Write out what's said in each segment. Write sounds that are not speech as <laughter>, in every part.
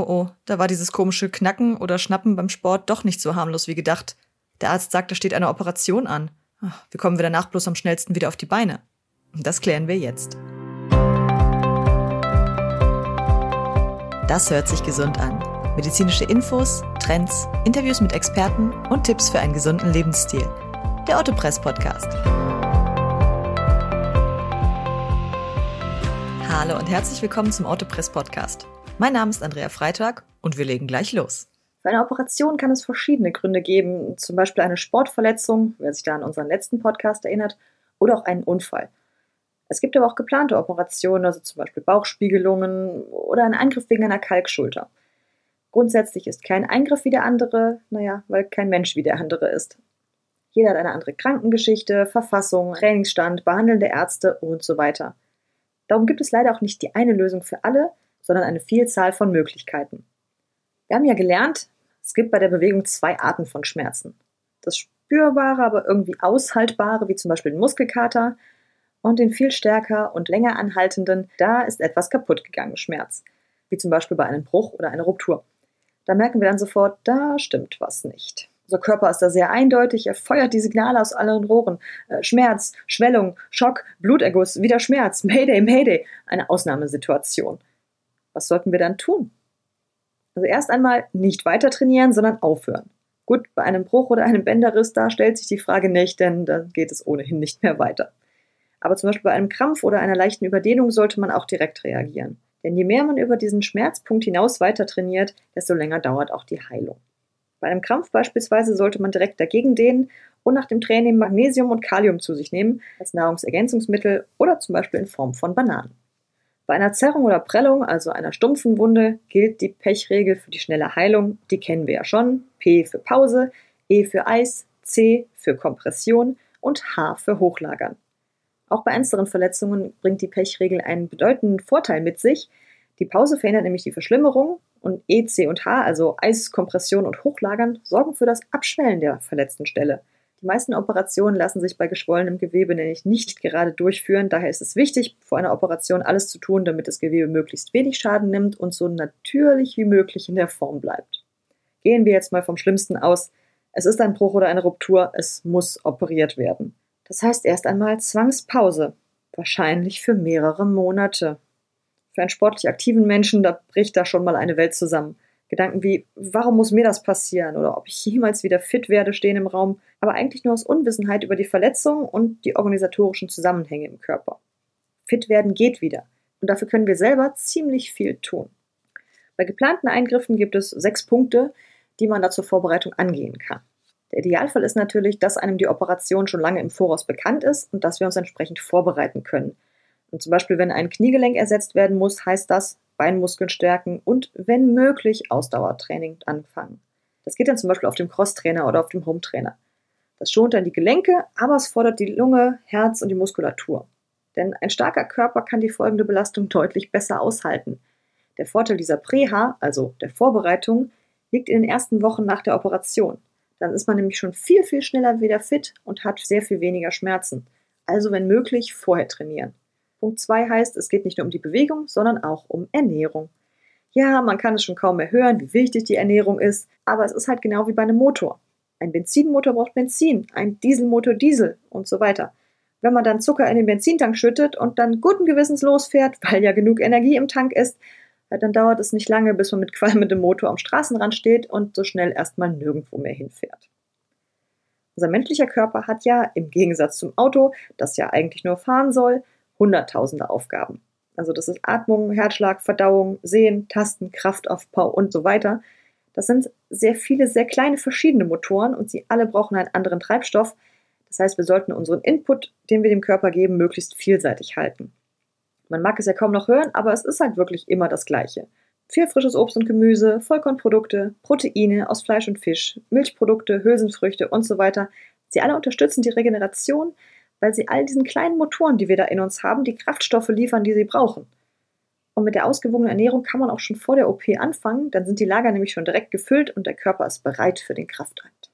Oh oh, da war dieses komische Knacken oder Schnappen beim Sport doch nicht so harmlos wie gedacht. Der Arzt sagt, da steht eine Operation an. Wie kommen wir danach bloß am schnellsten wieder auf die Beine? Das klären wir jetzt. Das hört sich gesund an. Medizinische Infos, Trends, Interviews mit Experten und Tipps für einen gesunden Lebensstil. Der Ottopress Podcast. Hallo und herzlich willkommen zum Autopress Podcast. Mein Name ist Andrea Freitag und wir legen gleich los. Für eine Operation kann es verschiedene Gründe geben, zum Beispiel eine Sportverletzung, wer sich da an unseren letzten Podcast erinnert, oder auch einen Unfall. Es gibt aber auch geplante Operationen, also zum Beispiel Bauchspiegelungen oder einen Eingriff wegen einer Kalkschulter. Grundsätzlich ist kein Eingriff wie der andere, naja, weil kein Mensch wie der andere ist. Jeder hat eine andere Krankengeschichte, Verfassung, Trainingsstand, behandelnde Ärzte und so weiter. Darum gibt es leider auch nicht die eine Lösung für alle, sondern eine Vielzahl von Möglichkeiten. Wir haben ja gelernt, es gibt bei der Bewegung zwei Arten von Schmerzen. Das spürbare, aber irgendwie aushaltbare, wie zum Beispiel den Muskelkater, und den viel stärker und länger anhaltenden, da ist etwas kaputt gegangen Schmerz, wie zum Beispiel bei einem Bruch oder einer Ruptur. Da merken wir dann sofort, da stimmt was nicht. Unser Körper ist da sehr eindeutig, er feuert die Signale aus allen Rohren. Äh, Schmerz, Schwellung, Schock, Bluterguss, wieder Schmerz, Mayday, Mayday. Eine Ausnahmesituation. Was sollten wir dann tun? Also erst einmal nicht weiter trainieren, sondern aufhören. Gut, bei einem Bruch oder einem Bänderriss, da stellt sich die Frage nicht, denn da geht es ohnehin nicht mehr weiter. Aber zum Beispiel bei einem Krampf oder einer leichten Überdehnung sollte man auch direkt reagieren. Denn je mehr man über diesen Schmerzpunkt hinaus weiter trainiert, desto länger dauert auch die Heilung. Bei einem Krampf beispielsweise sollte man direkt dagegen dehnen und nach dem Training Magnesium und Kalium zu sich nehmen als Nahrungsergänzungsmittel oder zum Beispiel in Form von Bananen. Bei einer Zerrung oder Prellung, also einer stumpfen Wunde, gilt die Pechregel für die schnelle Heilung. Die kennen wir ja schon. P für Pause, E für Eis, C für Kompression und H für Hochlagern. Auch bei ernsteren Verletzungen bringt die Pechregel einen bedeutenden Vorteil mit sich. Die Pause verhindert nämlich die Verschlimmerung und E, C und H, also Eis, Kompression und Hochlagern, sorgen für das Abschwellen der verletzten Stelle. Die meisten Operationen lassen sich bei geschwollenem Gewebe nämlich nicht gerade durchführen. Daher ist es wichtig, vor einer Operation alles zu tun, damit das Gewebe möglichst wenig Schaden nimmt und so natürlich wie möglich in der Form bleibt. Gehen wir jetzt mal vom Schlimmsten aus. Es ist ein Bruch oder eine Ruptur, es muss operiert werden. Das heißt erst einmal Zwangspause, wahrscheinlich für mehrere Monate. Für einen sportlich aktiven Menschen, da bricht da schon mal eine Welt zusammen. Gedanken wie, warum muss mir das passieren oder ob ich jemals wieder fit werde, stehen im Raum, aber eigentlich nur aus Unwissenheit über die Verletzung und die organisatorischen Zusammenhänge im Körper. Fit werden geht wieder und dafür können wir selber ziemlich viel tun. Bei geplanten Eingriffen gibt es sechs Punkte, die man da zur Vorbereitung angehen kann. Der Idealfall ist natürlich, dass einem die Operation schon lange im Voraus bekannt ist und dass wir uns entsprechend vorbereiten können. Und zum Beispiel, wenn ein Kniegelenk ersetzt werden muss, heißt das Beinmuskeln stärken und, wenn möglich, Ausdauertraining anfangen. Das geht dann zum Beispiel auf dem Crosstrainer oder auf dem Hometrainer. Das schont dann die Gelenke, aber es fordert die Lunge, Herz und die Muskulatur. Denn ein starker Körper kann die folgende Belastung deutlich besser aushalten. Der Vorteil dieser Präha, also der Vorbereitung, liegt in den ersten Wochen nach der Operation. Dann ist man nämlich schon viel, viel schneller wieder fit und hat sehr viel weniger Schmerzen. Also wenn möglich, vorher trainieren. Punkt 2 heißt, es geht nicht nur um die Bewegung, sondern auch um Ernährung. Ja, man kann es schon kaum mehr hören, wie wichtig die Ernährung ist, aber es ist halt genau wie bei einem Motor. Ein Benzinmotor braucht Benzin, ein Dieselmotor Diesel und so weiter. Wenn man dann Zucker in den Benzintank schüttet und dann guten Gewissens losfährt, <laughs> weil ja genug Energie im Tank ist, dann dauert es nicht lange, bis man mit qualmendem Motor am Straßenrand steht und so schnell erstmal nirgendwo mehr hinfährt. Unser menschlicher Körper hat ja im Gegensatz zum Auto, das ja eigentlich nur fahren soll, hunderttausende Aufgaben. Also das ist Atmung, Herzschlag, Verdauung, Sehen, Tasten, Kraftaufbau und so weiter. Das sind sehr viele, sehr kleine verschiedene Motoren und sie alle brauchen einen anderen Treibstoff. Das heißt, wir sollten unseren Input, den wir dem Körper geben, möglichst vielseitig halten. Man mag es ja kaum noch hören, aber es ist halt wirklich immer das Gleiche. Viel frisches Obst und Gemüse, Vollkornprodukte, Proteine aus Fleisch und Fisch, Milchprodukte, Hülsenfrüchte und so weiter. Sie alle unterstützen die Regeneration, weil sie all diesen kleinen Motoren, die wir da in uns haben, die Kraftstoffe liefern, die sie brauchen. Und mit der ausgewogenen Ernährung kann man auch schon vor der OP anfangen, dann sind die Lager nämlich schon direkt gefüllt und der Körper ist bereit für den Kraftakt.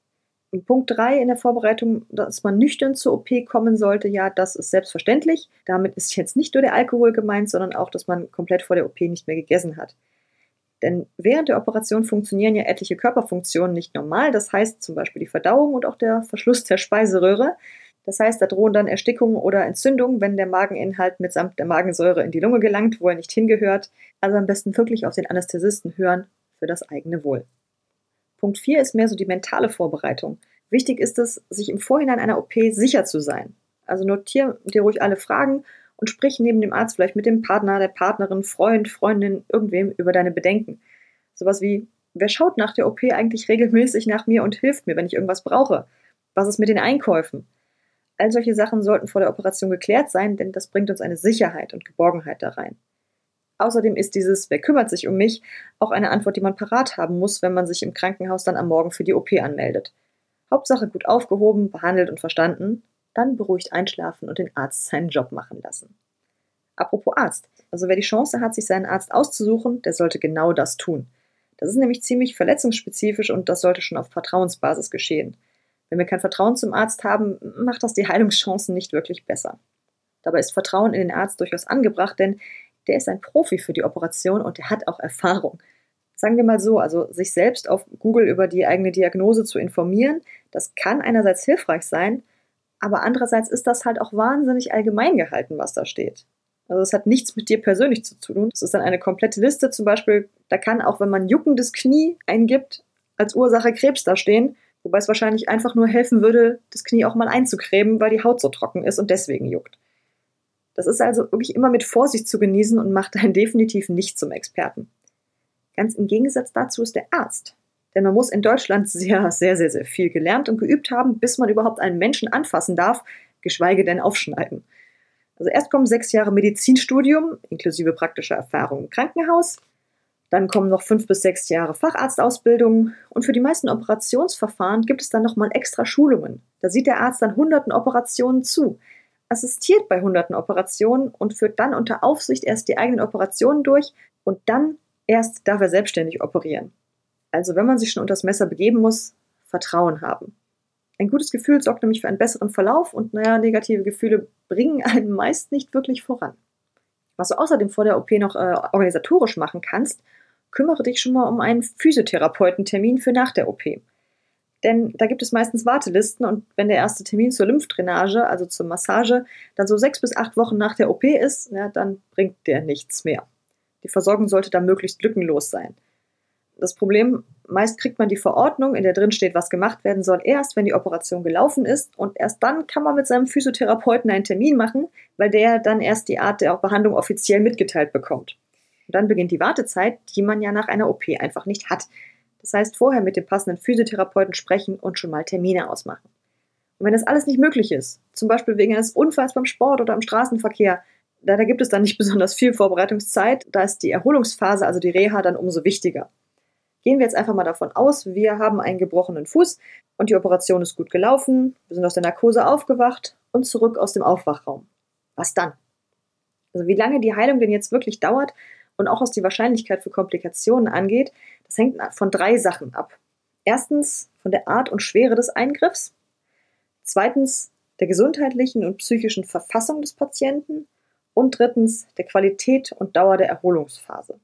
Und Punkt 3 in der Vorbereitung, dass man nüchtern zur OP kommen sollte, ja, das ist selbstverständlich. Damit ist jetzt nicht nur der Alkohol gemeint, sondern auch, dass man komplett vor der OP nicht mehr gegessen hat. Denn während der Operation funktionieren ja etliche Körperfunktionen nicht normal, das heißt zum Beispiel die Verdauung und auch der Verschluss der Speiseröhre. Das heißt, da drohen dann Erstickungen oder Entzündungen, wenn der Mageninhalt mitsamt der Magensäure in die Lunge gelangt, wo er nicht hingehört. Also am besten wirklich auf den Anästhesisten hören für das eigene Wohl. Punkt 4 ist mehr so die mentale Vorbereitung. Wichtig ist es, sich im Vorhinein einer OP sicher zu sein. Also notiere dir ruhig alle Fragen und sprich neben dem Arzt vielleicht mit dem Partner, der Partnerin, Freund, Freundin, irgendwem über deine Bedenken. Sowas wie, wer schaut nach der OP eigentlich regelmäßig nach mir und hilft mir, wenn ich irgendwas brauche? Was ist mit den Einkäufen? All solche Sachen sollten vor der Operation geklärt sein, denn das bringt uns eine Sicherheit und Geborgenheit da rein. Außerdem ist dieses Wer kümmert sich um mich auch eine Antwort, die man parat haben muss, wenn man sich im Krankenhaus dann am Morgen für die OP anmeldet. Hauptsache gut aufgehoben, behandelt und verstanden, dann beruhigt einschlafen und den Arzt seinen Job machen lassen. Apropos Arzt. Also wer die Chance hat, sich seinen Arzt auszusuchen, der sollte genau das tun. Das ist nämlich ziemlich verletzungsspezifisch und das sollte schon auf Vertrauensbasis geschehen. Wenn wir kein Vertrauen zum Arzt haben, macht das die Heilungschancen nicht wirklich besser. Dabei ist Vertrauen in den Arzt durchaus angebracht, denn der ist ein Profi für die Operation und der hat auch Erfahrung. Sagen wir mal so, also sich selbst auf Google über die eigene Diagnose zu informieren, das kann einerseits hilfreich sein, aber andererseits ist das halt auch wahnsinnig allgemein gehalten, was da steht. Also es hat nichts mit dir persönlich zu tun. Es ist dann eine komplette Liste. Zum Beispiel, da kann auch, wenn man juckendes Knie eingibt, als Ursache Krebs da stehen. Wobei es wahrscheinlich einfach nur helfen würde, das Knie auch mal einzucremen, weil die Haut so trocken ist und deswegen juckt. Das ist also wirklich immer mit Vorsicht zu genießen und macht einen definitiv nicht zum Experten. Ganz im Gegensatz dazu ist der Arzt. Denn man muss in Deutschland sehr, sehr, sehr, sehr viel gelernt und geübt haben, bis man überhaupt einen Menschen anfassen darf, geschweige denn aufschneiden. Also erst kommen sechs Jahre Medizinstudium, inklusive praktischer Erfahrung im Krankenhaus. Dann kommen noch fünf bis sechs Jahre Facharztausbildung. Und für die meisten Operationsverfahren gibt es dann nochmal extra Schulungen. Da sieht der Arzt dann hunderten Operationen zu, assistiert bei hunderten Operationen und führt dann unter Aufsicht erst die eigenen Operationen durch und dann erst darf er selbstständig operieren. Also wenn man sich schon unter das Messer begeben muss, Vertrauen haben. Ein gutes Gefühl sorgt nämlich für einen besseren Verlauf und naja, negative Gefühle bringen <laughs> einen meist nicht wirklich voran. Was du außerdem vor der OP noch äh, organisatorisch machen kannst, kümmere dich schon mal um einen Physiotherapeutentermin für nach der OP. Denn da gibt es meistens Wartelisten und wenn der erste Termin zur Lymphdrainage, also zur Massage, dann so sechs bis acht Wochen nach der OP ist, ja, dann bringt der nichts mehr. Die Versorgung sollte da möglichst lückenlos sein. Das Problem, meist kriegt man die Verordnung, in der drin steht, was gemacht werden soll, erst wenn die Operation gelaufen ist und erst dann kann man mit seinem Physiotherapeuten einen Termin machen, weil der dann erst die Art der Behandlung offiziell mitgeteilt bekommt. Und dann beginnt die Wartezeit, die man ja nach einer OP einfach nicht hat. Das heißt, vorher mit dem passenden Physiotherapeuten sprechen und schon mal Termine ausmachen. Und wenn das alles nicht möglich ist, zum Beispiel wegen eines Unfalls beim Sport oder im Straßenverkehr, da, da gibt es dann nicht <laughs> besonders viel Vorbereitungszeit, da ist die Erholungsphase, also die Reha, dann umso wichtiger. Gehen wir jetzt einfach mal davon aus, wir haben einen gebrochenen Fuß und die Operation ist gut gelaufen, wir sind aus der Narkose aufgewacht und zurück aus dem Aufwachraum. Was dann? Also wie lange die Heilung denn jetzt wirklich dauert und auch was die Wahrscheinlichkeit für Komplikationen angeht, das hängt von drei Sachen ab. Erstens von der Art und Schwere des Eingriffs, zweitens der gesundheitlichen und psychischen Verfassung des Patienten und drittens der Qualität und Dauer der Erholungsphase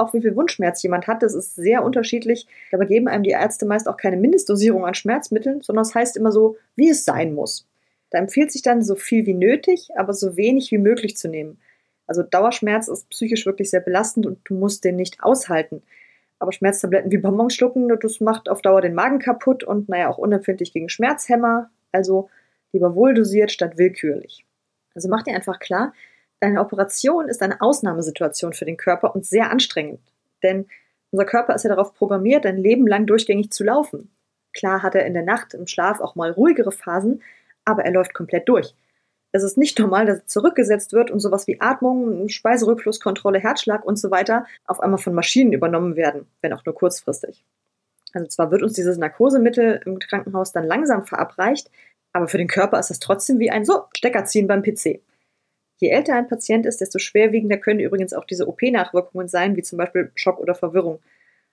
auch wie viel Wunschschmerz jemand hat, das ist sehr unterschiedlich. Dabei geben einem die Ärzte meist auch keine Mindestdosierung an Schmerzmitteln, sondern es heißt immer so, wie es sein muss. Da empfiehlt sich dann so viel wie nötig, aber so wenig wie möglich zu nehmen. Also Dauerschmerz ist psychisch wirklich sehr belastend und du musst den nicht aushalten. Aber Schmerztabletten wie Bonbons schlucken, das macht auf Dauer den Magen kaputt und naja auch unempfindlich gegen Schmerzhämmer. Also lieber wohldosiert statt willkürlich. Also mach dir einfach klar, eine Operation ist eine Ausnahmesituation für den Körper und sehr anstrengend. Denn unser Körper ist ja darauf programmiert, ein Leben lang durchgängig zu laufen. Klar hat er in der Nacht im Schlaf auch mal ruhigere Phasen, aber er läuft komplett durch. Es ist nicht normal, dass er zurückgesetzt wird und sowas wie Atmung, Speiserückflusskontrolle, Herzschlag und so weiter auf einmal von Maschinen übernommen werden, wenn auch nur kurzfristig. Also zwar wird uns dieses Narkosemittel im Krankenhaus dann langsam verabreicht, aber für den Körper ist es trotzdem wie ein so Stecker ziehen beim PC. Je älter ein Patient ist, desto schwerwiegender können übrigens auch diese OP-Nachwirkungen sein, wie zum Beispiel Schock oder Verwirrung.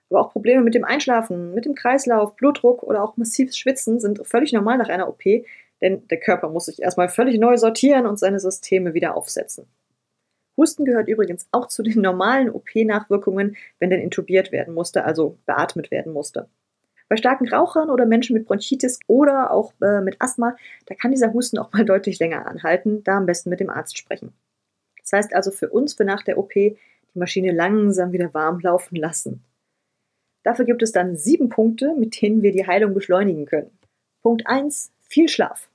Aber auch Probleme mit dem Einschlafen, mit dem Kreislauf, Blutdruck oder auch massives Schwitzen sind völlig normal nach einer OP, denn der Körper muss sich erstmal völlig neu sortieren und seine Systeme wieder aufsetzen. Husten gehört übrigens auch zu den normalen OP-Nachwirkungen, wenn denn intubiert werden musste, also beatmet werden musste. Bei starken Rauchern oder Menschen mit Bronchitis oder auch äh, mit Asthma, da kann dieser Husten auch mal <laughs> deutlich länger anhalten, da am besten mit dem Arzt sprechen. Das heißt also für uns für nach der OP die Maschine langsam wieder warm laufen lassen. Dafür gibt es dann sieben Punkte, mit denen wir die Heilung beschleunigen können. Punkt 1, viel Schlaf.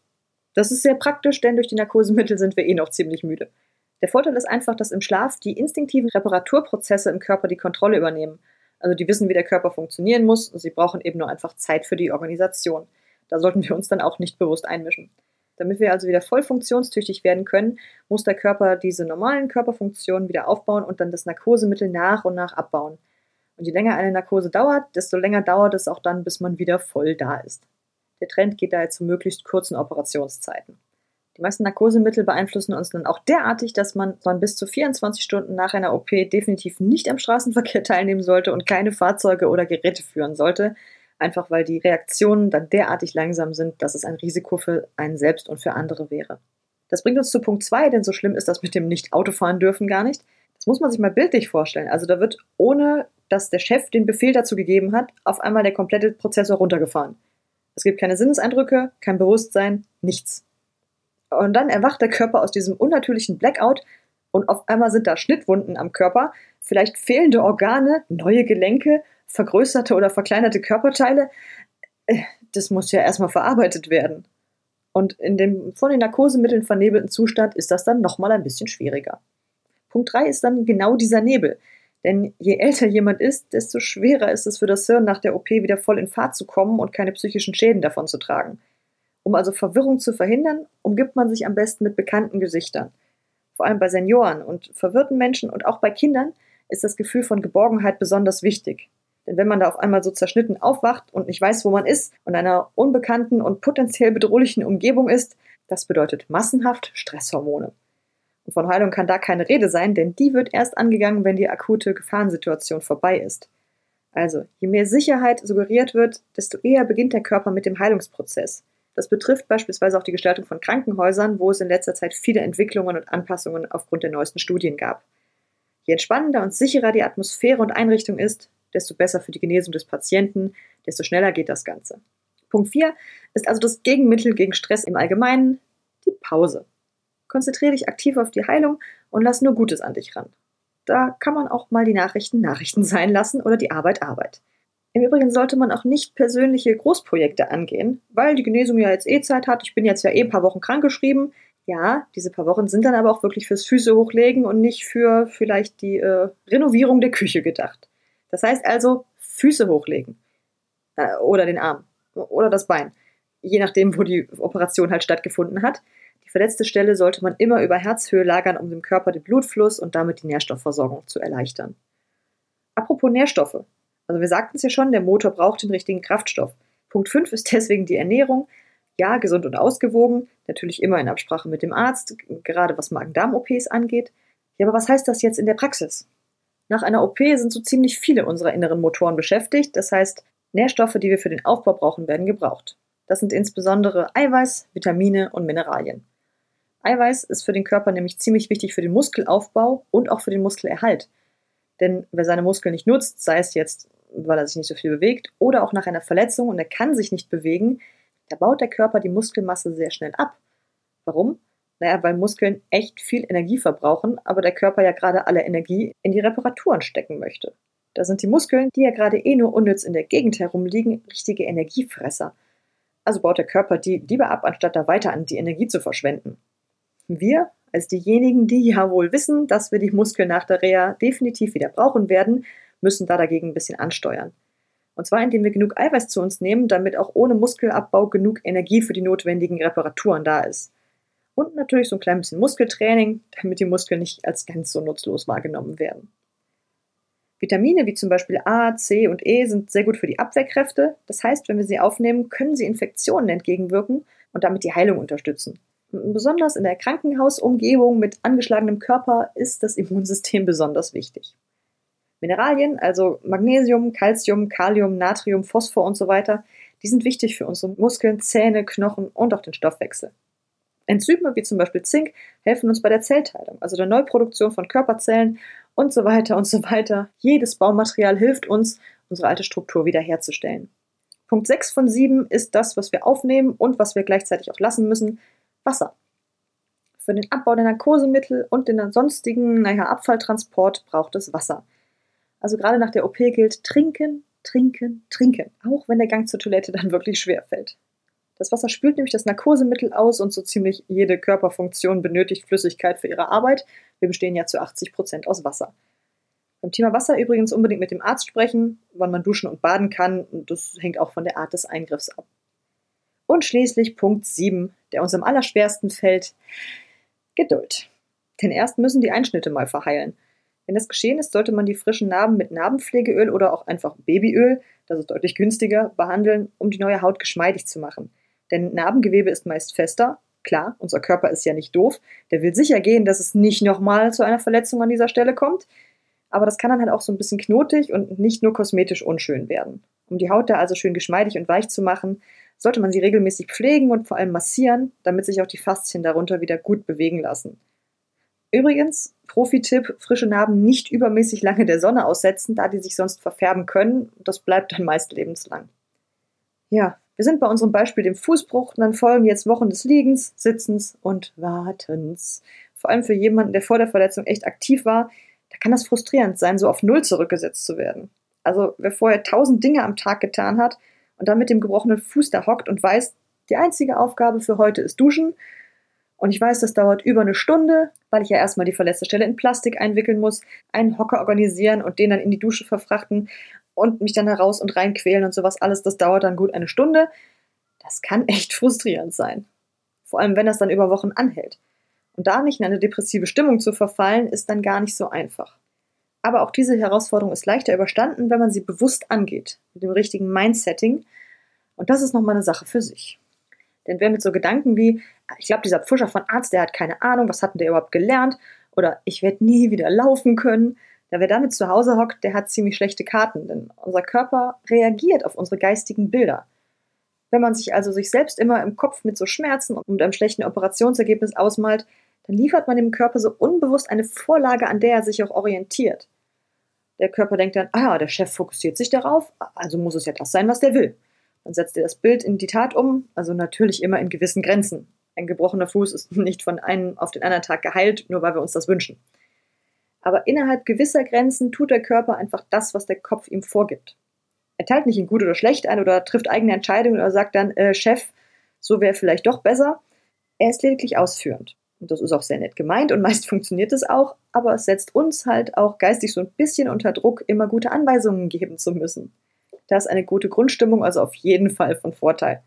Das ist sehr praktisch, denn durch die Narkosemittel sind wir eh noch ziemlich müde. Der Vorteil ist einfach, dass im Schlaf die instinktiven Reparaturprozesse im Körper die Kontrolle übernehmen. Also die wissen, wie der Körper funktionieren muss und sie brauchen eben nur einfach Zeit für die Organisation. Da sollten wir uns dann auch nicht bewusst einmischen. Damit wir also wieder voll funktionstüchtig werden können, muss der Körper diese normalen Körperfunktionen wieder aufbauen und dann das Narkosemittel nach und nach abbauen. Und je länger eine Narkose dauert, desto länger dauert es auch dann, bis man wieder voll da ist. Der Trend geht daher zu möglichst kurzen Operationszeiten. Die meisten Narkosemittel beeinflussen uns dann auch derartig, dass man dann bis zu 24 Stunden nach einer OP definitiv nicht am Straßenverkehr <laughs> teilnehmen sollte und keine Fahrzeuge oder Geräte führen sollte, einfach weil die Reaktionen dann derartig langsam sind, dass es ein Risiko für einen selbst und für andere wäre. Das bringt uns zu Punkt 2, denn so schlimm ist das mit dem Nicht-Autofahren dürfen gar nicht. Das muss man sich mal bildlich vorstellen. Also da wird, ohne dass der Chef den Befehl dazu gegeben hat, auf einmal der komplette Prozessor runtergefahren. Es gibt keine Sinneseindrücke, kein Bewusstsein, nichts. Und dann erwacht der Körper aus diesem unnatürlichen Blackout und auf einmal sind da Schnittwunden am Körper, vielleicht fehlende Organe, neue Gelenke, vergrößerte oder verkleinerte Körperteile. Äh, das muss ja erstmal verarbeitet werden. Und in dem von den Narkosemitteln vernebelten Zustand ist das dann nochmal ein bisschen schwieriger. Punkt 3 ist dann genau dieser Nebel. Denn je älter jemand ist, desto schwerer ist es für das Hirn nach der OP wieder voll in Fahrt zu kommen und keine psychischen Schäden davon zu tragen. Um also Verwirrung zu verhindern, umgibt man sich am besten mit bekannten Gesichtern. Vor allem bei Senioren und verwirrten Menschen und auch bei Kindern ist das Gefühl von Geborgenheit besonders wichtig. Denn wenn man da auf einmal so zerschnitten aufwacht und nicht weiß, wo man ist und in einer unbekannten und potenziell bedrohlichen Umgebung ist, das bedeutet massenhaft Stresshormone. Und von Heilung kann da keine Rede sein, denn die wird erst angegangen, wenn die akute Gefahrensituation vorbei ist. Also, je mehr Sicherheit suggeriert wird, desto eher beginnt der Körper mit dem Heilungsprozess. Das betrifft beispielsweise auch die Gestaltung von Krankenhäusern, wo es in letzter Zeit viele Entwicklungen und Anpassungen aufgrund der neuesten Studien gab. Je entspannender und sicherer die Atmosphäre und Einrichtung ist, desto besser für die Genesung des Patienten, desto schneller geht das Ganze. Punkt 4 ist also das Gegenmittel gegen Stress im Allgemeinen, die Pause. Konzentriere dich aktiv auf die Heilung und lass nur Gutes an dich ran. Da kann man auch mal die Nachrichten Nachrichten sein lassen oder die Arbeit Arbeit. Im Übrigen sollte man auch nicht persönliche Großprojekte angehen, weil die Genesung ja jetzt eh Zeit hat. Ich bin jetzt ja eh ein paar Wochen krankgeschrieben. Ja, diese paar Wochen sind dann aber auch wirklich fürs Füße hochlegen und nicht für vielleicht die äh, Renovierung der Küche gedacht. Das heißt also Füße hochlegen. Äh, oder den Arm. Oder das Bein. Je nachdem, wo die Operation halt stattgefunden hat. Die verletzte Stelle sollte man immer über Herzhöhe lagern, um dem Körper den Blutfluss und damit die Nährstoffversorgung zu erleichtern. Apropos Nährstoffe. Also wir sagten es ja schon, der Motor braucht den richtigen Kraftstoff. Punkt 5 ist deswegen die Ernährung. Ja, gesund und ausgewogen, natürlich immer in Absprache mit dem Arzt, gerade was Magen-Darm-OPs angeht. Ja, aber was heißt das jetzt in der Praxis? Nach einer OP sind so ziemlich viele unserer inneren Motoren beschäftigt. Das heißt, Nährstoffe, die wir für den Aufbau brauchen, werden gebraucht. Das sind insbesondere Eiweiß, Vitamine und Mineralien. Eiweiß ist für den Körper nämlich ziemlich wichtig für den Muskelaufbau und auch für den Muskelerhalt. Denn wer seine Muskeln nicht nutzt, sei es jetzt weil er sich nicht so viel bewegt, oder auch nach einer Verletzung und er kann sich nicht bewegen, da baut der Körper die Muskelmasse sehr schnell ab. Warum? Naja, weil Muskeln echt viel Energie verbrauchen, aber der Körper ja gerade alle Energie in die Reparaturen stecken möchte. Da sind die Muskeln, die ja gerade eh nur unnütz in der Gegend herumliegen, richtige Energiefresser. Also baut der Körper die lieber ab, anstatt da weiter an die Energie zu verschwenden. Wir, als diejenigen, die ja wohl wissen, dass wir die Muskeln nach der Reha definitiv wieder brauchen werden, müssen da dagegen ein bisschen ansteuern. Und zwar indem wir genug Eiweiß zu uns nehmen, damit auch ohne Muskelabbau genug Energie für die notwendigen Reparaturen da ist. Und natürlich so ein klein bisschen Muskeltraining, damit die Muskeln nicht als ganz so nutzlos wahrgenommen werden. Vitamine wie zum Beispiel A, C und E sind sehr gut für die Abwehrkräfte. Das heißt, wenn wir sie aufnehmen, können sie Infektionen entgegenwirken und damit die Heilung unterstützen. Besonders in der Krankenhausumgebung mit angeschlagenem Körper ist das Immunsystem besonders wichtig. Mineralien, also Magnesium, Calcium, Kalium, Natrium, Phosphor und so weiter, die sind wichtig für unsere Muskeln, Zähne, Knochen und auch den Stoffwechsel. Enzyme wie zum Beispiel Zink helfen uns bei der Zellteilung, also der Neuproduktion von Körperzellen und so weiter und so weiter. Jedes Baumaterial hilft uns, unsere alte Struktur wiederherzustellen. Punkt 6 von 7 ist das, was wir aufnehmen und was wir gleichzeitig auch lassen müssen, Wasser. Für den Abbau der Narkosemittel und den sonstigen naja, Abfalltransport braucht es Wasser. Also gerade nach der OP gilt trinken, trinken, trinken, auch wenn der Gang zur Toilette dann wirklich schwer fällt. Das Wasser spült nämlich das Narkosemittel aus und so ziemlich jede Körperfunktion benötigt Flüssigkeit für ihre Arbeit. Wir bestehen ja zu 80 Prozent aus Wasser. Beim Thema Wasser übrigens unbedingt mit dem Arzt sprechen, wann man duschen und baden kann. Das hängt auch von der Art des Eingriffs ab. Und schließlich Punkt 7, der uns am allerschwersten fällt. Geduld. Denn erst müssen die Einschnitte mal verheilen. Wenn das geschehen ist, sollte man die frischen Narben mit Narbenpflegeöl oder auch einfach Babyöl, das ist deutlich günstiger, behandeln, um die neue Haut geschmeidig zu machen. Denn Narbengewebe ist meist fester. Klar, unser Körper ist ja nicht doof. Der will sicher gehen, dass es nicht nochmal zu einer Verletzung an dieser Stelle kommt. Aber das kann dann halt auch so ein bisschen knotig und nicht nur kosmetisch unschön werden. Um die Haut da also schön geschmeidig und weich zu machen, sollte man sie regelmäßig pflegen und vor allem massieren, damit sich auch die Faszien darunter wieder gut bewegen lassen. Übrigens, Profi-Tipp, frische Narben nicht übermäßig lange der Sonne aussetzen, da die sich sonst verfärben können. Das bleibt dann meist lebenslang. Ja, wir sind bei unserem Beispiel dem Fußbruch und dann folgen jetzt Wochen des Liegens, Sitzens und Wartens. Vor allem für jemanden, der vor der Verletzung echt aktiv war, da kann das frustrierend sein, so auf Null zurückgesetzt zu werden. Also wer vorher tausend Dinge am Tag getan hat und dann mit dem gebrochenen Fuß da hockt und weiß, die einzige Aufgabe für heute ist Duschen. Und ich weiß, das dauert über eine Stunde, weil ich ja erstmal die verletzte Stelle in Plastik einwickeln muss, einen Hocker organisieren und den dann in die Dusche verfrachten und mich dann heraus und rein quälen und sowas alles, das dauert dann gut eine Stunde. Das kann <laughs> echt frustrierend sein. Vor allem, wenn das dann über Wochen anhält. Und da nicht in eine depressive Stimmung zu verfallen, ist dann gar nicht so einfach. Aber auch diese Herausforderung ist leichter überstanden, wenn man sie bewusst angeht, mit dem richtigen Mindsetting. Und das ist nochmal eine Sache für sich. Denn wer mit so Gedanken wie, ich glaube, dieser Pfuscher von Arzt, der hat keine Ahnung, was hat denn der überhaupt gelernt? Oder ich werde nie wieder laufen können, ja, wer damit zu Hause hockt, der hat ziemlich schlechte Karten, denn unser Körper reagiert auf unsere geistigen Bilder. Wenn man sich also sich selbst immer im Kopf mit so Schmerzen und einem schlechten Operationsergebnis ausmalt, dann liefert man dem Körper so unbewusst eine Vorlage, an der er sich auch orientiert. Der Körper denkt dann, ah, der Chef fokussiert sich darauf, also muss es ja das sein, was der will. Dann setzt er das Bild in die Tat um, also natürlich immer in gewissen Grenzen. Ein gebrochener Fuß ist <laughs> nicht von einem auf den anderen Tag geheilt, nur weil wir uns das wünschen. Aber innerhalb gewisser Grenzen tut der Körper einfach das, was der Kopf ihm vorgibt. Er teilt nicht in gut oder schlecht ein oder trifft eigene Entscheidungen oder sagt dann, äh, Chef, so wäre vielleicht doch besser. Er ist lediglich ausführend. Und das ist auch sehr nett gemeint und meist <laughs> funktioniert es auch, aber es setzt uns halt auch geistig so ein bisschen unter Druck, immer gute Anweisungen geben zu müssen. Da ist eine gute Grundstimmung also auf jeden Fall von Vorteil.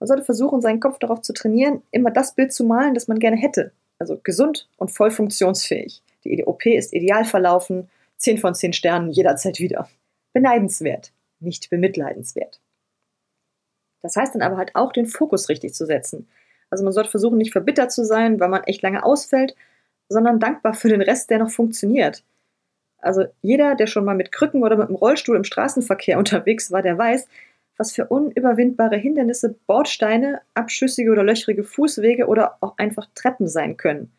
Man sollte versuchen, seinen Kopf darauf zu trainieren, immer das Bild zu malen, das man gerne hätte. Also gesund und voll funktionsfähig. Die OP ist ideal verlaufen, 10 von 10 Sternen jederzeit wieder. Beneidenswert, nicht bemitleidenswert. Das heißt dann aber halt auch, den Fokus richtig zu setzen. Also man sollte versuchen, nicht verbittert zu sein, weil man echt lange ausfällt, sondern dankbar für den Rest, der noch funktioniert. Also jeder, der schon mal mit Krücken oder mit dem Rollstuhl im Straßenverkehr <laughs> unterwegs war, der weiß, was für unüberwindbare Hindernisse Bordsteine, abschüssige oder löchrige Fußwege oder auch einfach Treppen sein können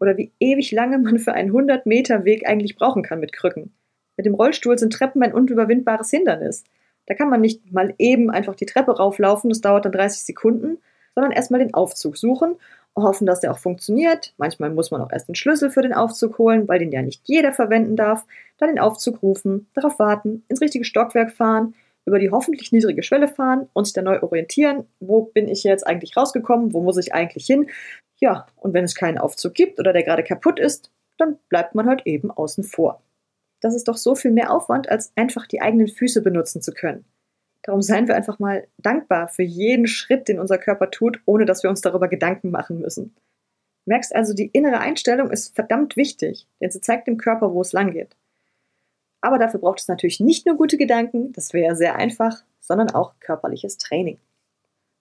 oder wie ewig lange man für einen 100 Meter Weg eigentlich brauchen kann mit Krücken. Mit dem Rollstuhl sind Treppen ein unüberwindbares Hindernis. Da kann man nicht mal eben einfach die Treppe rauflaufen, das dauert dann 30 Sekunden, sondern erstmal den Aufzug suchen, hoffen, dass der auch funktioniert. Manchmal muss man auch erst den Schlüssel für den Aufzug holen, weil den ja nicht jeder verwenden darf. Dann den Aufzug rufen, darauf warten, ins richtige Stockwerk fahren, über die hoffentlich niedrige Schwelle fahren und sich dann neu orientieren. Wo bin ich jetzt eigentlich rausgekommen? Wo muss ich eigentlich hin? Ja, und wenn es keinen Aufzug gibt oder der gerade kaputt ist, dann bleibt man halt eben außen vor. Das ist doch so viel mehr Aufwand, als einfach die eigenen Füße benutzen zu können. Darum seien wir einfach mal dankbar für jeden Schritt, den unser Körper tut, ohne dass wir uns darüber Gedanken machen müssen. Merkst also, die innere Einstellung ist verdammt wichtig, denn sie zeigt dem Körper, wo es lang geht. Aber dafür braucht es natürlich nicht nur gute Gedanken, das wäre ja sehr einfach, sondern auch körperliches Training.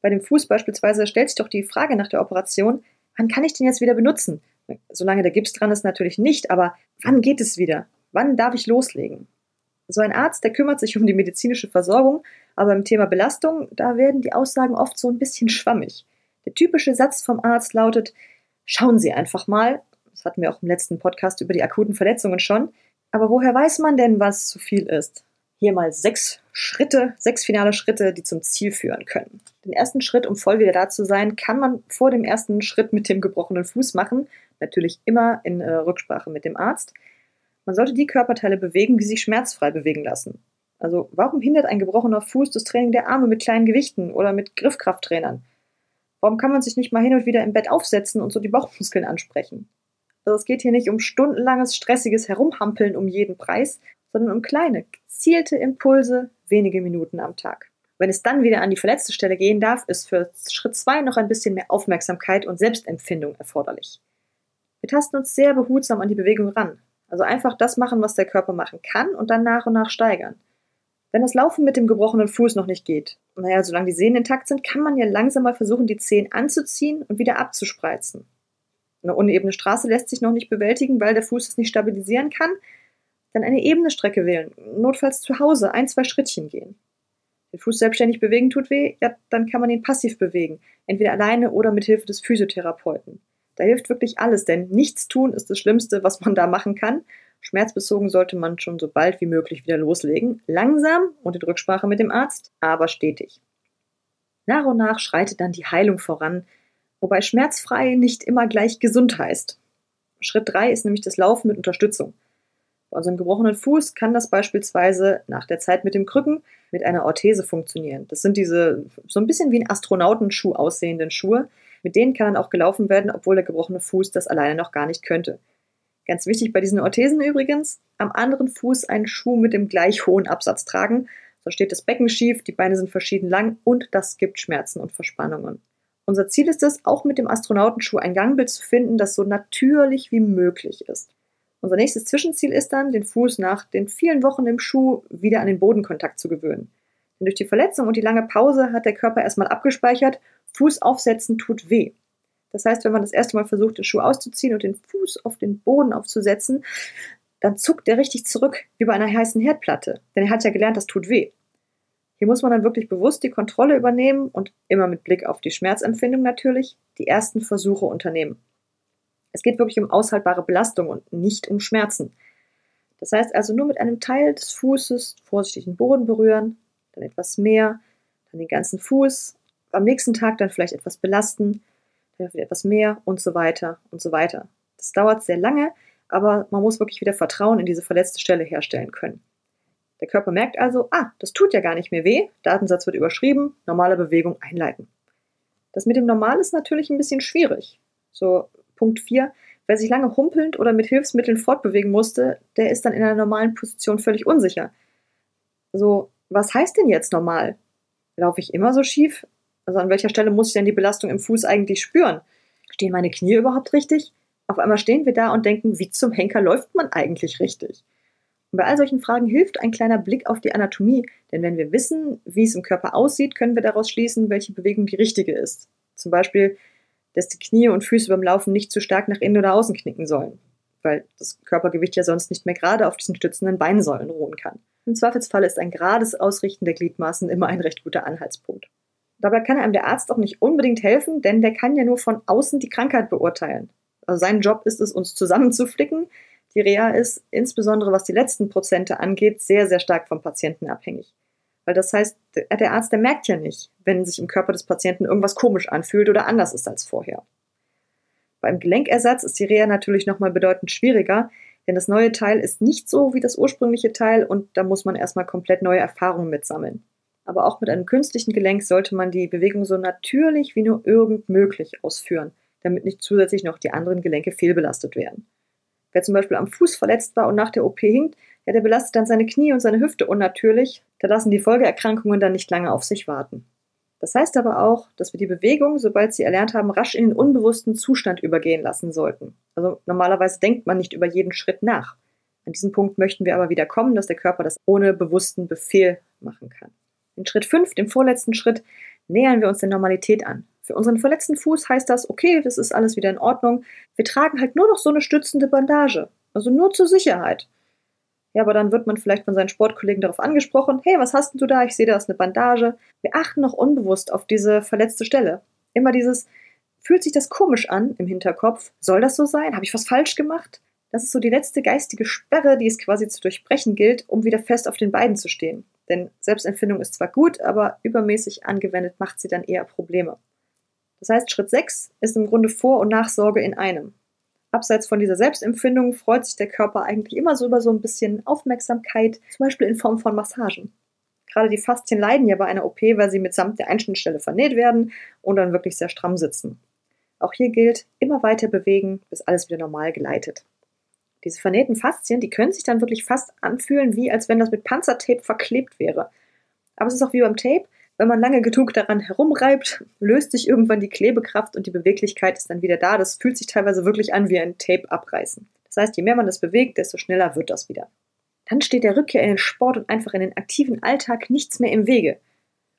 Bei dem Fuß beispielsweise stellt sich doch die Frage nach der Operation, wann kann ich den jetzt wieder benutzen? Solange der Gips dran ist, natürlich nicht, aber wann geht es wieder? Wann darf ich loslegen? So ein Arzt, der kümmert sich um die medizinische Versorgung, aber im Thema Belastung, da werden die Aussagen oft so ein bisschen schwammig. Der typische Satz vom Arzt lautet, schauen Sie einfach mal, das hatten wir auch im letzten Podcast über die akuten Verletzungen schon, aber woher weiß man denn, was zu viel ist? Hier mal sechs Schritte, sechs finale Schritte, die zum Ziel führen können. Den ersten Schritt, um voll wieder da zu sein, kann man vor dem ersten Schritt mit dem gebrochenen Fuß machen. Natürlich immer in äh, Rücksprache mit dem Arzt. Man sollte die Körperteile bewegen, die sich schmerzfrei bewegen lassen. Also warum hindert ein gebrochener Fuß das Training der Arme mit kleinen Gewichten oder mit Griffkrafttrainern? Warum kann man sich nicht mal hin und wieder im Bett aufsetzen und so die Bauchmuskeln ansprechen? Also es geht hier nicht um stundenlanges, stressiges Herumhampeln um jeden Preis, sondern um kleine, gezielte Impulse wenige Minuten am Tag. Wenn es dann wieder an die verletzte Stelle gehen darf, ist für Schritt 2 noch ein bisschen mehr Aufmerksamkeit und Selbstempfindung erforderlich. Wir tasten uns sehr behutsam an die Bewegung ran. Also einfach das machen, was der Körper machen kann und dann nach und nach steigern. Wenn das Laufen mit dem gebrochenen Fuß noch nicht geht, naja, solange die Sehnen intakt sind, kann man ja langsam mal versuchen, die Zehen anzuziehen und wieder abzuspreizen. Eine unebene Straße lässt sich noch nicht bewältigen, weil der Fuß es nicht stabilisieren kann. Dann eine ebene Strecke wählen, notfalls zu Hause ein, zwei Schrittchen gehen. Den Fuß selbstständig bewegen tut weh, ja, dann kann man ihn passiv bewegen, entweder alleine oder mit Hilfe des Physiotherapeuten. Da hilft wirklich alles, denn nichts tun ist das Schlimmste, was man da machen kann. Schmerzbezogen sollte man schon so bald wie möglich wieder loslegen. Langsam und in Rücksprache mit dem Arzt, aber stetig. Nach und nach schreitet dann die Heilung voran, wobei schmerzfrei nicht immer gleich gesund heißt. Schritt 3 ist nämlich das Laufen mit Unterstützung. Bei unserem gebrochenen Fuß kann das beispielsweise nach der Zeit mit dem Krücken mit einer Orthese funktionieren. Das sind diese so ein bisschen wie ein Astronautenschuh aussehenden Schuhe. Mit denen kann dann auch gelaufen werden, obwohl der gebrochene Fuß das alleine noch gar nicht könnte. Ganz wichtig bei diesen Orthesen übrigens, am anderen Fuß einen Schuh mit dem gleich hohen Absatz tragen. So steht das Becken schief, die Beine sind verschieden lang und das gibt Schmerzen und Verspannungen. Unser Ziel ist es, auch mit dem Astronautenschuh ein Gangbild zu finden, das so natürlich wie möglich ist. Unser nächstes Zwischenziel ist dann, den Fuß nach den vielen Wochen im Schuh wieder an den Bodenkontakt zu gewöhnen. Denn durch die Verletzung und die lange Pause hat der Körper erstmal abgespeichert, Fuß aufsetzen tut weh. Das heißt, wenn man das erste Mal versucht, den Schuh auszuziehen und den Fuß auf den Boden aufzusetzen, dann zuckt er richtig zurück, wie bei einer heißen Herdplatte. Denn er hat ja gelernt, das tut weh. Hier muss man dann wirklich bewusst die Kontrolle übernehmen und immer mit Blick auf die Schmerzempfindung natürlich die ersten Versuche unternehmen. Es geht wirklich um aushaltbare Belastung und nicht um Schmerzen. Das heißt also nur mit einem Teil des Fußes vorsichtig den Boden berühren, dann etwas mehr, dann den ganzen Fuß, am nächsten Tag dann vielleicht etwas belasten, dann wieder etwas mehr und so weiter und so weiter. Das dauert sehr lange, aber man muss wirklich wieder Vertrauen in diese verletzte Stelle herstellen können. Der Körper merkt also, ah, das tut ja gar nicht mehr weh, Datensatz wird überschrieben, normale Bewegung einleiten. Das mit dem Normal ist natürlich ein bisschen schwierig. So Punkt 4, wer sich lange humpelnd oder mit Hilfsmitteln fortbewegen musste, der ist dann in einer normalen Position völlig unsicher. So, was heißt denn jetzt normal? Laufe ich immer so schief? Also an welcher Stelle muss ich denn die Belastung im Fuß eigentlich spüren? Stehen meine Knie überhaupt richtig? Auf einmal stehen wir da und denken, wie zum Henker läuft man eigentlich richtig? Und bei all solchen Fragen hilft ein kleiner Blick auf die Anatomie, denn wenn wir wissen, wie es im Körper aussieht, können wir daraus schließen, welche Bewegung die richtige ist. Zum Beispiel, dass die Knie und Füße beim Laufen nicht zu stark nach innen oder außen knicken sollen, weil das Körpergewicht ja sonst nicht mehr gerade auf diesen stützenden Beinsäulen ruhen kann. Im Zweifelsfall ist ein gerades Ausrichten der Gliedmaßen immer ein recht guter Anhaltspunkt. Dabei kann einem der Arzt auch nicht unbedingt helfen, denn der kann ja nur von außen die Krankheit beurteilen. Also sein Job ist es, uns zusammenzuflicken. Die Reha ist, insbesondere was die letzten Prozente angeht, sehr, sehr stark vom Patienten abhängig. Weil das heißt, der Arzt, der merkt ja nicht, wenn sich im Körper des Patienten irgendwas komisch anfühlt oder anders ist als vorher. Beim Gelenkersatz ist die Reha natürlich nochmal bedeutend schwieriger, denn das neue Teil ist nicht so wie das ursprüngliche Teil und da muss man erstmal komplett neue Erfahrungen mitsammeln. Aber auch mit einem künstlichen Gelenk sollte man die Bewegung so natürlich wie nur irgend möglich ausführen, damit nicht zusätzlich noch die anderen Gelenke fehlbelastet werden. Wer zum Beispiel am Fuß verletzt war und nach der OP hinkt, ja, der belastet dann seine Knie und seine Hüfte unnatürlich. Da lassen die Folgeerkrankungen dann nicht lange auf sich warten. Das heißt aber auch, dass wir die Bewegung, sobald sie erlernt haben, rasch in den unbewussten Zustand übergehen lassen sollten. Also normalerweise denkt man nicht über jeden Schritt nach. An diesem Punkt möchten wir aber wieder kommen, dass der Körper das ohne bewussten Befehl machen kann. In Schritt 5, dem vorletzten Schritt, nähern wir uns der Normalität an. Für unseren verletzten Fuß heißt das, okay, das ist alles wieder in Ordnung. Wir tragen halt nur noch so eine stützende Bandage. Also nur zur Sicherheit. Ja, aber dann wird man vielleicht von seinen Sportkollegen darauf angesprochen, hey, was hast denn du da? Ich sehe, da ist eine Bandage. Wir achten noch unbewusst auf diese verletzte Stelle. Immer dieses, fühlt sich das komisch an im Hinterkopf? Soll das so sein? Habe ich was falsch gemacht? Das ist so die letzte geistige Sperre, die es quasi zu durchbrechen gilt, um wieder fest auf den Beinen zu stehen. Denn Selbstempfindung ist zwar gut, aber übermäßig angewendet macht sie dann eher Probleme. Das heißt, Schritt 6 ist im Grunde Vor- und Nachsorge in einem. Abseits von dieser Selbstempfindung freut sich der Körper eigentlich immer so über so ein bisschen Aufmerksamkeit, zum Beispiel in Form von Massagen. Gerade die Faszien leiden ja bei einer OP, weil sie mitsamt der Einschnittstelle vernäht werden und dann wirklich sehr stramm sitzen. Auch hier gilt, immer weiter bewegen, bis alles wieder normal geleitet. Diese vernähten Faszien, die können sich dann wirklich fast anfühlen, wie als wenn das mit Panzertape verklebt wäre. Aber es ist auch wie beim Tape, wenn man lange genug daran herumreibt, löst sich irgendwann die Klebekraft und die Beweglichkeit ist dann wieder da. Das fühlt sich teilweise wirklich an wie ein Tape abreißen. Das heißt, je mehr man das bewegt, desto schneller wird das wieder. Dann steht der Rückkehr in den Sport und einfach in den aktiven Alltag nichts mehr im Wege.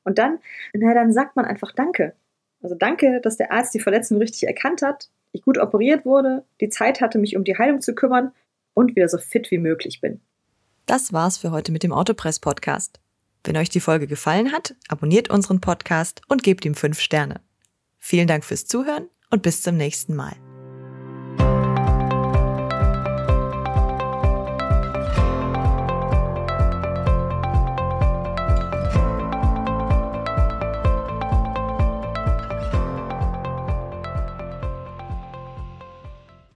Und dann, na, dann sagt man einfach Danke. Also danke, dass der Arzt die Verletzung richtig erkannt hat ich gut operiert wurde, die Zeit hatte, mich um die Heilung zu kümmern und wieder so fit wie möglich bin. Das war's für heute mit dem Autopress Podcast. Wenn euch die Folge gefallen hat, abonniert unseren Podcast und gebt ihm fünf Sterne. Vielen Dank fürs Zuhören und bis zum nächsten Mal.